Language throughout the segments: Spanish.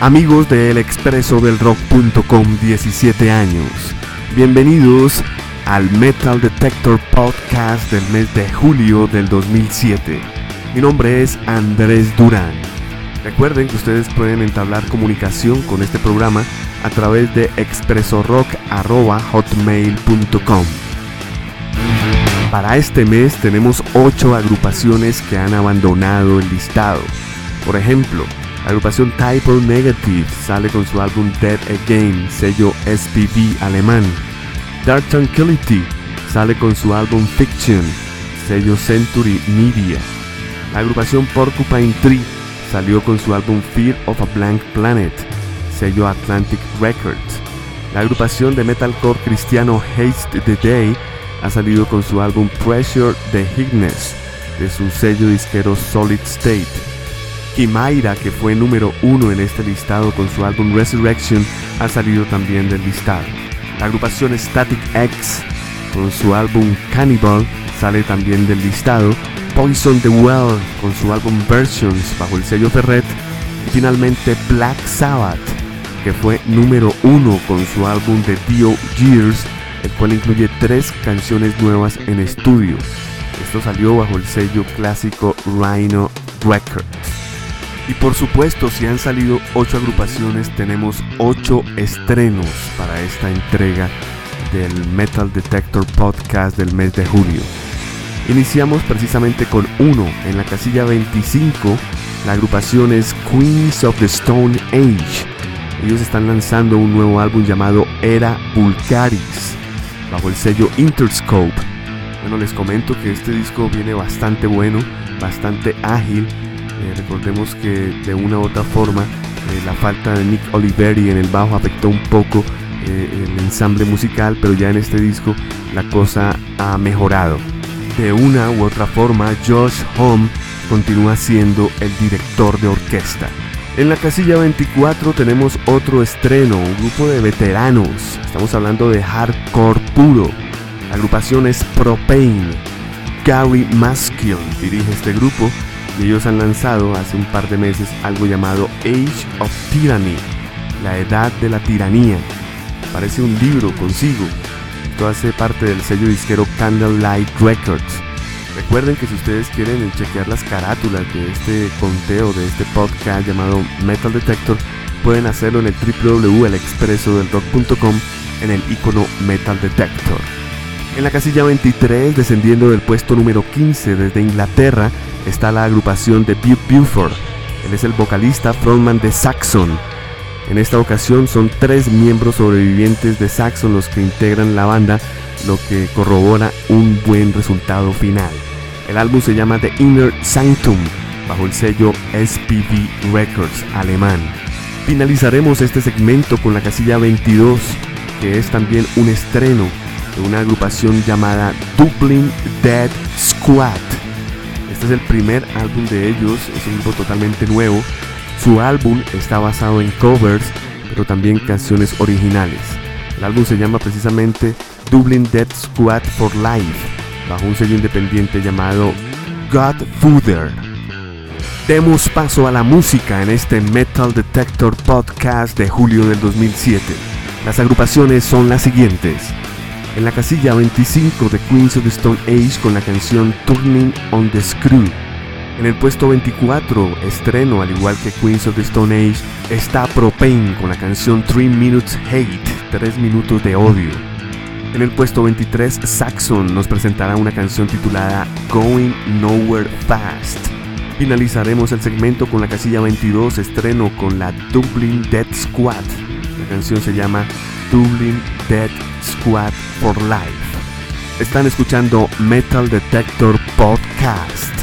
Amigos de El Expreso del Rock.com 17 años, bienvenidos al Metal Detector Podcast del mes de julio del 2007. Mi nombre es Andrés Durán. Recuerden que ustedes pueden entablar comunicación con este programa a través de expresorock.hotmail.com. Para este mes tenemos 8 agrupaciones que han abandonado el listado. Por ejemplo, la agrupación Typo Negative sale con su álbum Dead Again, sello SPV alemán. Dark Tranquility sale con su álbum Fiction, sello Century Media. La agrupación Porcupine Tree salió con su álbum Fear of a Blank Planet, sello Atlantic Records. La agrupación de metalcore cristiano Haste the Day ha salido con su álbum Pressure the Higness, de su sello disquero Solid State. Kimaira, que fue número uno en este listado con su álbum Resurrection, ha salido también del listado. La agrupación Static X, con su álbum Cannibal, sale también del listado. Poison the Well, con su álbum Versions, bajo el sello Ferret. Y finalmente Black Sabbath, que fue número uno con su álbum The Dio Years, el cual incluye tres canciones nuevas en estudio. Esto salió bajo el sello clásico Rhino Records. Y por supuesto, si han salido 8 agrupaciones, tenemos 8 estrenos para esta entrega del Metal Detector Podcast del mes de julio. Iniciamos precisamente con uno en la casilla 25. La agrupación es Queens of the Stone Age. Ellos están lanzando un nuevo álbum llamado Era Vulgaris bajo el sello Interscope. Bueno, les comento que este disco viene bastante bueno, bastante ágil eh, recordemos que de una u otra forma eh, la falta de Nick Oliveri en el bajo afectó un poco eh, el ensamble musical, pero ya en este disco la cosa ha mejorado. De una u otra forma, Josh Home continúa siendo el director de orquesta. En la casilla 24 tenemos otro estreno, un grupo de veteranos. Estamos hablando de hardcore puro. La agrupación es Propane. Gary Maskill dirige este grupo ellos han lanzado hace un par de meses algo llamado Age of Tyranny, la edad de la tiranía. Parece un libro consigo. Esto hace parte del sello disquero Candlelight Records. Recuerden que si ustedes quieren chequear las carátulas de este conteo, de este podcast llamado Metal Detector, pueden hacerlo en el www.elexpresodelrock.com en el icono Metal Detector. En la casilla 23, descendiendo del puesto número 15 desde Inglaterra, está la agrupación de Butte Buford. Él es el vocalista frontman de Saxon. En esta ocasión son tres miembros sobrevivientes de Saxon los que integran la banda, lo que corrobora un buen resultado final. El álbum se llama The Inner Sanctum, bajo el sello SPV Records alemán. Finalizaremos este segmento con la casilla 22, que es también un estreno de una agrupación llamada Dublin Dead Squad. Este es el primer álbum de ellos, es un grupo totalmente nuevo. Su álbum está basado en covers, pero también canciones originales. El álbum se llama precisamente Dublin Dead Squad for Life, bajo un sello independiente llamado Godfooder. Demos paso a la música en este Metal Detector Podcast de julio del 2007. Las agrupaciones son las siguientes en la casilla 25 de Queens of the Stone Age con la canción Turning on the Screw. En el puesto 24, estreno al igual que Queens of the Stone Age, está Propane con la canción 3 Minutes Hate, 3 minutos de odio. En el puesto 23, Saxon nos presentará una canción titulada Going Nowhere Fast. Finalizaremos el segmento con la casilla 22, estreno con la Dublin Dead Squad. La canción se llama Dublin Dead Squad for Life. Están escuchando Metal Detector Podcast.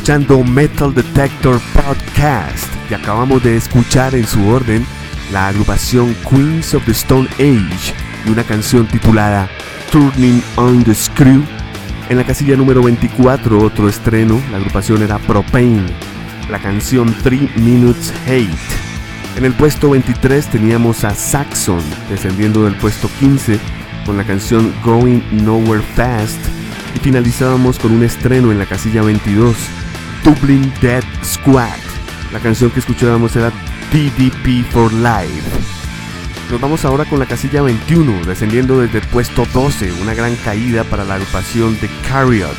Escuchando Metal Detector Podcast y acabamos de escuchar en su orden la agrupación Queens of the Stone Age y una canción titulada Turning on the Screw. En la casilla número 24, otro estreno, la agrupación era Propane, la canción 3 Minutes Hate. En el puesto 23 teníamos a Saxon, descendiendo del puesto 15 con la canción Going Nowhere Fast y finalizábamos con un estreno en la casilla 22, Dublin Dead Squad. La canción que escuchábamos era DDP for Life. Nos vamos ahora con la casilla 21, descendiendo desde el puesto 12, una gran caída para la agrupación The Carriot.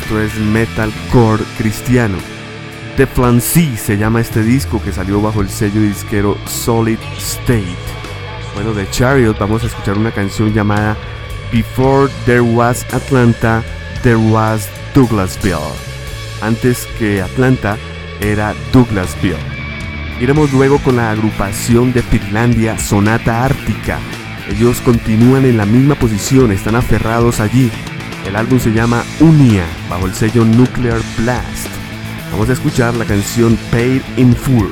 Esto es metalcore cristiano. The Flancy se llama este disco que salió bajo el sello disquero Solid State. Bueno, de Chariot vamos a escuchar una canción llamada Before There Was Atlanta, There Was Douglasville. Antes que Atlanta era Douglasville. Iremos luego con la agrupación de Finlandia Sonata Ártica. Ellos continúan en la misma posición, están aferrados allí. El álbum se llama Unia, bajo el sello Nuclear Blast. Vamos a escuchar la canción Paid in Full.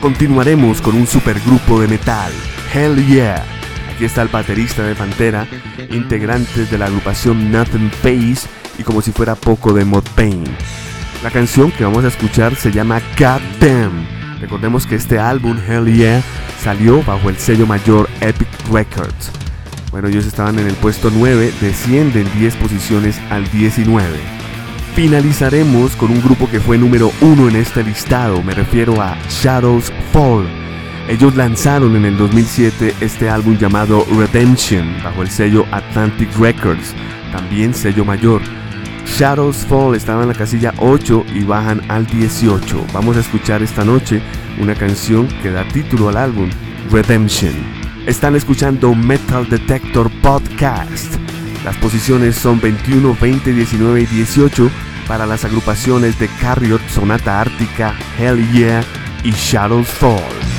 Continuaremos con un supergrupo de metal, Hell Yeah. Aquí está el baterista de Pantera, integrantes de la agrupación Nothing Face y como si fuera poco de Mod Pain. La canción que vamos a escuchar se llama God Damn. Recordemos que este álbum, Hell Yeah, salió bajo el sello mayor Epic Records. Bueno, ellos estaban en el puesto 9, descienden 10 posiciones al 19. Finalizaremos con un grupo que fue número 1 en este listado, me refiero a Shadows Fall. Ellos lanzaron en el 2007 este álbum llamado Redemption bajo el sello Atlantic Records, también sello mayor. Shadows Fall estaba en la casilla 8 y bajan al 18. Vamos a escuchar esta noche una canción que da título al álbum, Redemption. Están escuchando Metal Detector Podcast. Las posiciones son 21, 20, 19 y 18 para las agrupaciones de Carriot, Sonata Ártica, Hell Yeah y Shadows Fall.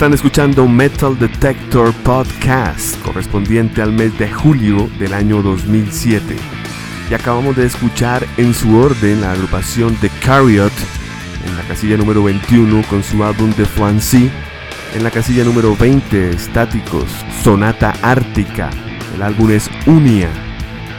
Están escuchando Metal Detector Podcast, correspondiente al mes de julio del año 2007. Y acabamos de escuchar en su orden la agrupación The Carriot en la casilla número 21 con su álbum The Flancy. En la casilla número 20, Estáticos, Sonata Ártica. El álbum es Unia.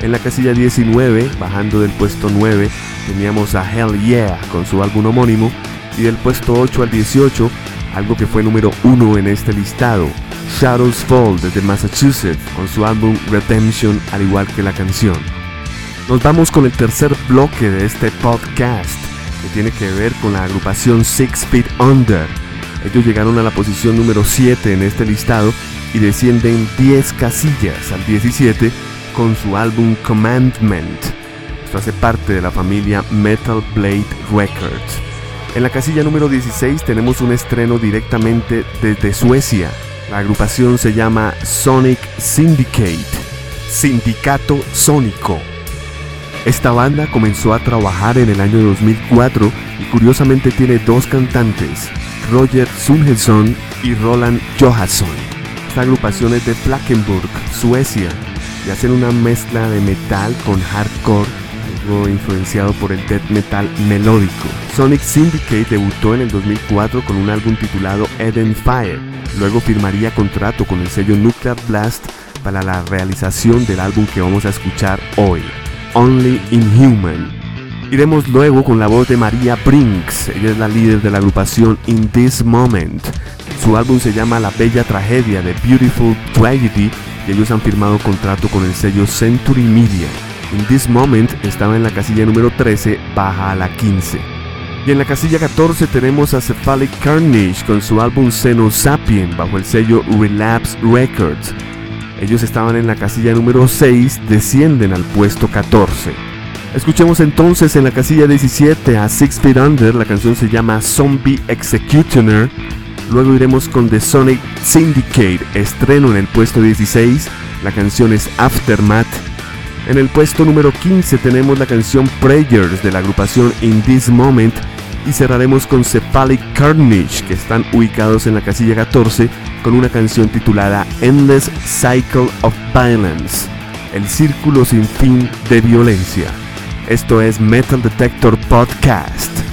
En la casilla 19, bajando del puesto 9, teníamos a Hell Yeah con su álbum homónimo. Y del puesto 8 al 18, algo que fue número 1 en este listado, Shadows Fall desde Massachusetts con su álbum Redemption al igual que la canción. Nos vamos con el tercer bloque de este podcast que tiene que ver con la agrupación Six Feet Under. Ellos llegaron a la posición número 7 en este listado y descienden 10 casillas al 17 con su álbum Commandment. Esto hace parte de la familia Metal Blade Records. En la casilla número 16 tenemos un estreno directamente desde Suecia. La agrupación se llama Sonic Syndicate, Sindicato Sónico. Esta banda comenzó a trabajar en el año 2004 y curiosamente tiene dos cantantes, Roger Sundhetsson y Roland Johansson. Esta agrupación es de Flakenburg, Suecia, y hacen una mezcla de metal con hardcore, influenciado por el death metal melódico. Sonic Syndicate debutó en el 2004 con un álbum titulado Eden Fire. Luego firmaría contrato con el sello Nuclear Blast para la realización del álbum que vamos a escuchar hoy. Only Inhuman. Iremos luego con la voz de María Brinks, ella es la líder de la agrupación In This Moment. Su álbum se llama La Bella Tragedia de Beautiful Tragedy y ellos han firmado contrato con el sello Century Media. In This Moment estaba en la casilla número 13, baja a la 15. Y en la casilla 14 tenemos a Cephalic Carnage con su álbum Sapien bajo el sello Relapse Records. Ellos estaban en la casilla número 6, descienden al puesto 14. Escuchemos entonces en la casilla 17 a Six Feet Under, la canción se llama Zombie Executioner. Luego iremos con The Sonic Syndicate, estreno en el puesto 16, la canción es Aftermath. En el puesto número 15 tenemos la canción Prayers de la agrupación In This Moment y cerraremos con Cephalic Carnage, que están ubicados en la casilla 14 con una canción titulada Endless Cycle of Violence, el círculo sin fin de violencia. Esto es Metal Detector Podcast.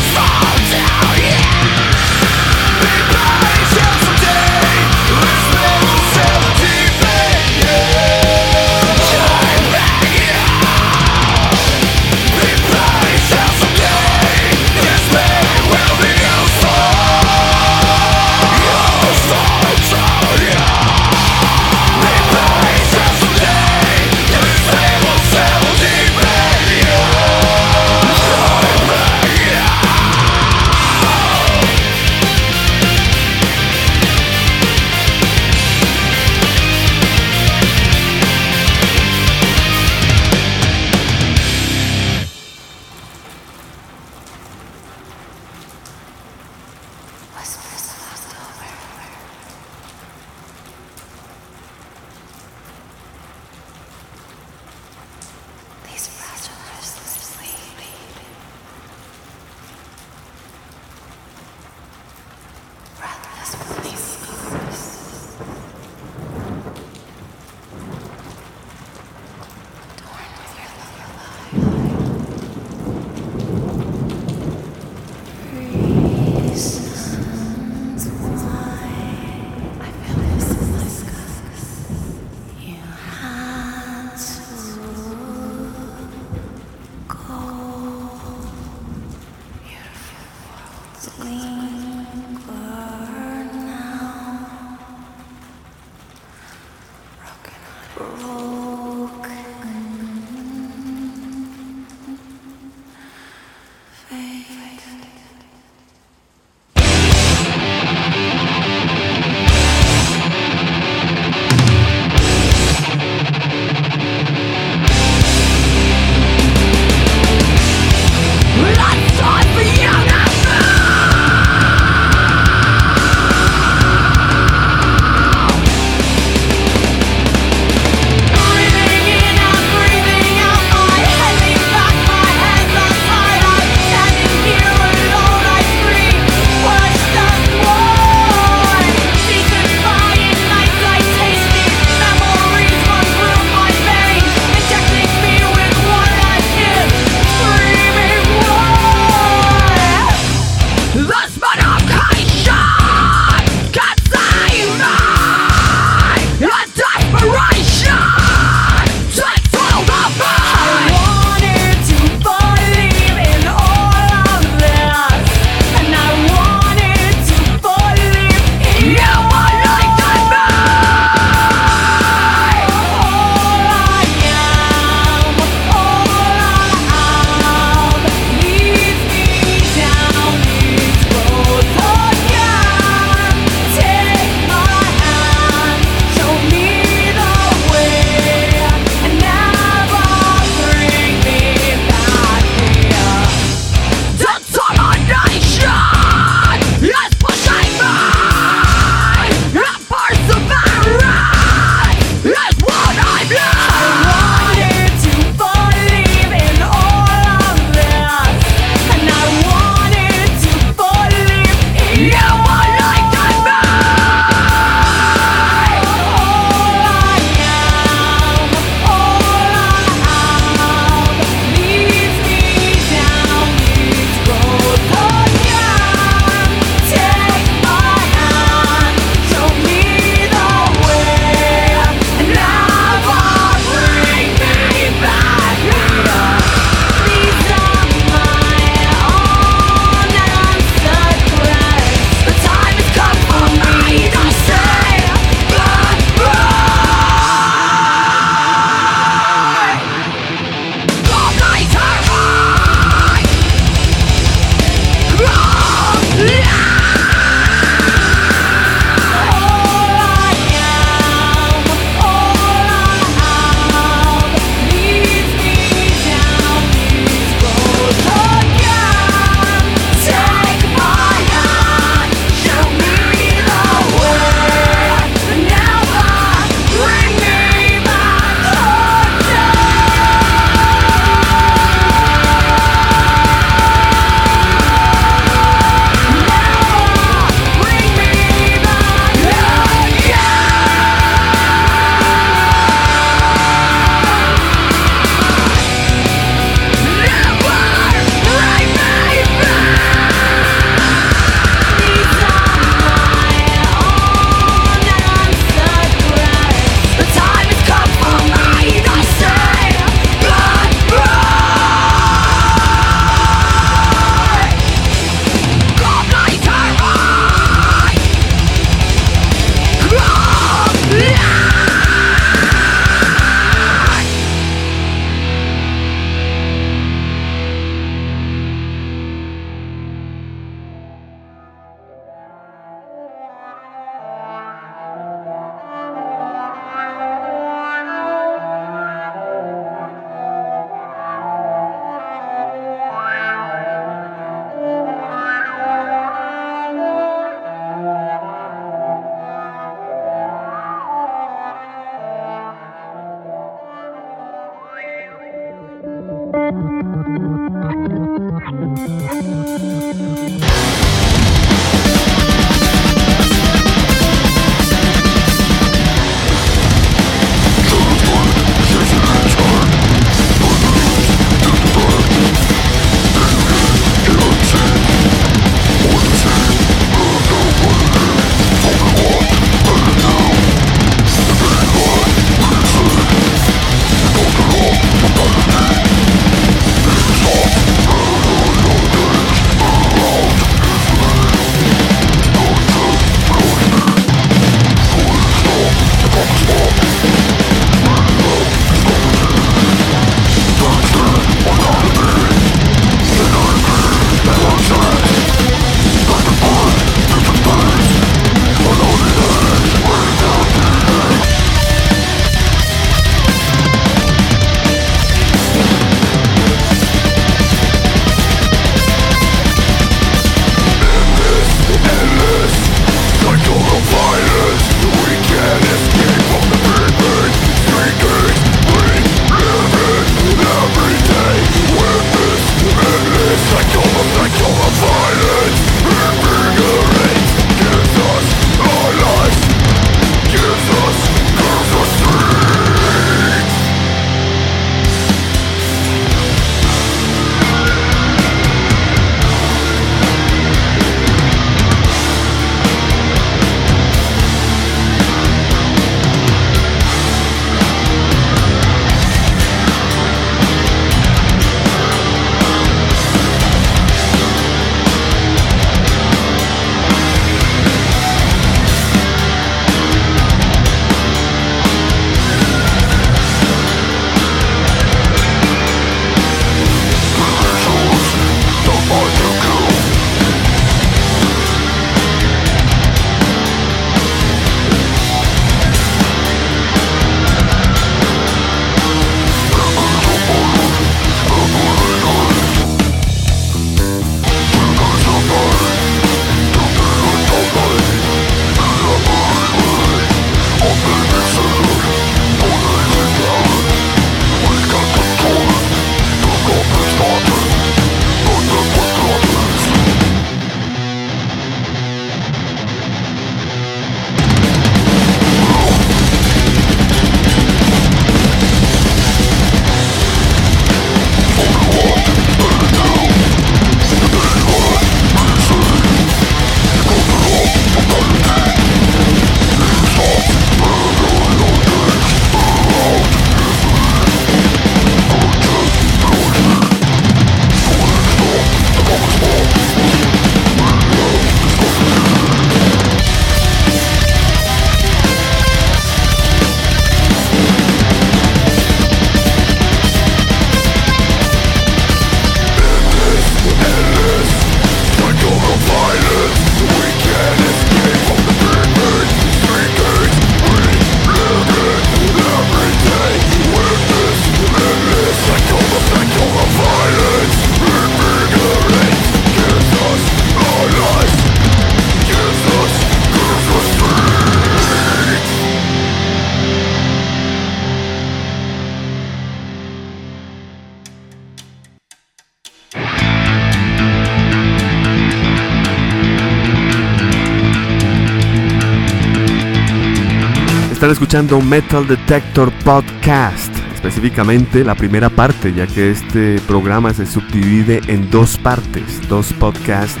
Están escuchando Metal Detector Podcast, específicamente la primera parte, ya que este programa se subdivide en dos partes, dos podcasts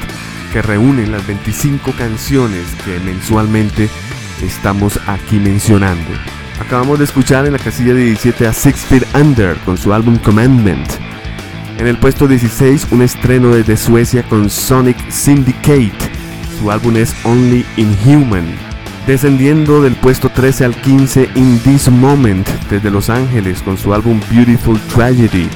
que reúnen las 25 canciones que mensualmente estamos aquí mencionando. Acabamos de escuchar en la casilla 17 a Six Feet Under con su álbum Commandment. En el puesto 16 un estreno desde Suecia con Sonic Syndicate. Su álbum es Only Inhuman. Descendiendo del puesto 13 al 15 In This Moment desde Los Ángeles con su álbum Beautiful Tragedy.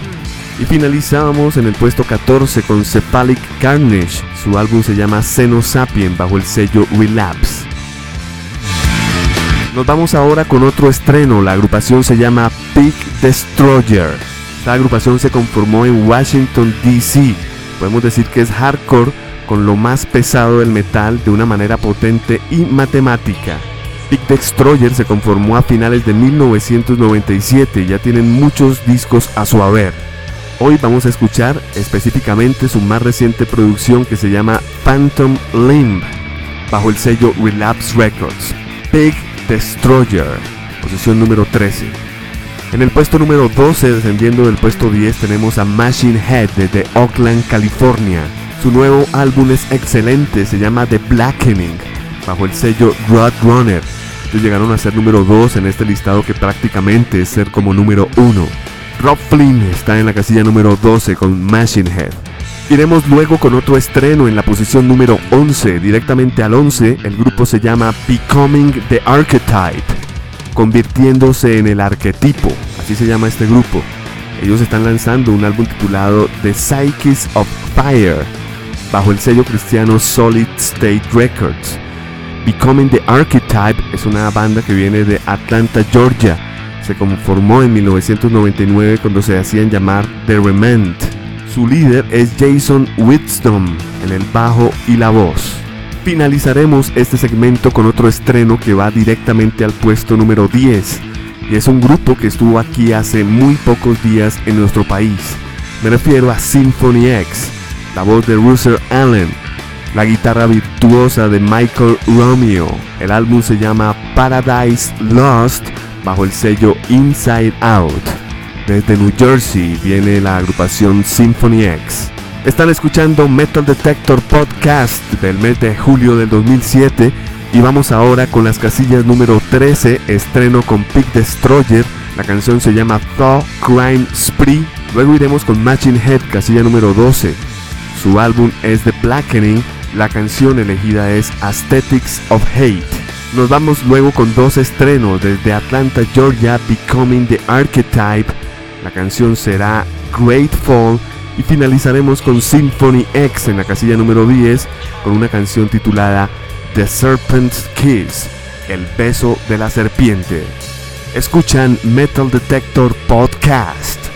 Y finalizábamos en el puesto 14 con Cephalic Carnage. Su álbum se llama Sapien bajo el sello Relapse. Nos vamos ahora con otro estreno. La agrupación se llama Big Destroyer. Esta agrupación se conformó en Washington, D.C. Podemos decir que es hardcore con lo más pesado del metal de una manera potente y matemática. Big Destroyer se conformó a finales de 1997 y ya tienen muchos discos a su haber. Hoy vamos a escuchar específicamente su más reciente producción que se llama Phantom Limb bajo el sello Relapse Records. Big Destroyer, posición número 13. En el puesto número 12, descendiendo del puesto 10, tenemos a Machine Head desde Oakland, California. Su nuevo álbum es excelente, se llama The Blackening, bajo el sello Roadrunner. Ellos llegaron a ser número 2 en este listado que prácticamente es ser como número 1. Rob Flynn está en la casilla número 12 con Machine Head. Iremos luego con otro estreno en la posición número 11. Directamente al 11, el grupo se llama Becoming the Archetype, convirtiéndose en el arquetipo. Así se llama este grupo. Ellos están lanzando un álbum titulado The Psyches of Fire, bajo el sello cristiano Solid State Records. Becoming the Archetype es una banda que viene de Atlanta, Georgia. Se conformó en 1999 cuando se hacían llamar The Remand su líder es Jason Whitstone en el bajo y la voz. Finalizaremos este segmento con otro estreno que va directamente al puesto número 10 y es un grupo que estuvo aquí hace muy pocos días en nuestro país. Me refiero a Symphony X, la voz de Russell Allen, la guitarra virtuosa de Michael Romeo. El álbum se llama Paradise Lost bajo el sello Inside Out. Desde New Jersey viene la agrupación Symphony X. Están escuchando Metal Detector Podcast del mes de julio del 2007 y vamos ahora con las casillas número 13, estreno con Pig Destroyer, la canción se llama Thaw Crime Spree, luego iremos con Matching Head, casilla número 12, su álbum es The Blackening, la canción elegida es Aesthetics of Hate. Nos vamos luego con dos estrenos desde Atlanta, Georgia, Becoming the Archetype, la canción será Great Fall y finalizaremos con Symphony X en la casilla número 10 con una canción titulada The Serpent's Kiss, el beso de la serpiente. Escuchan Metal Detector Podcast.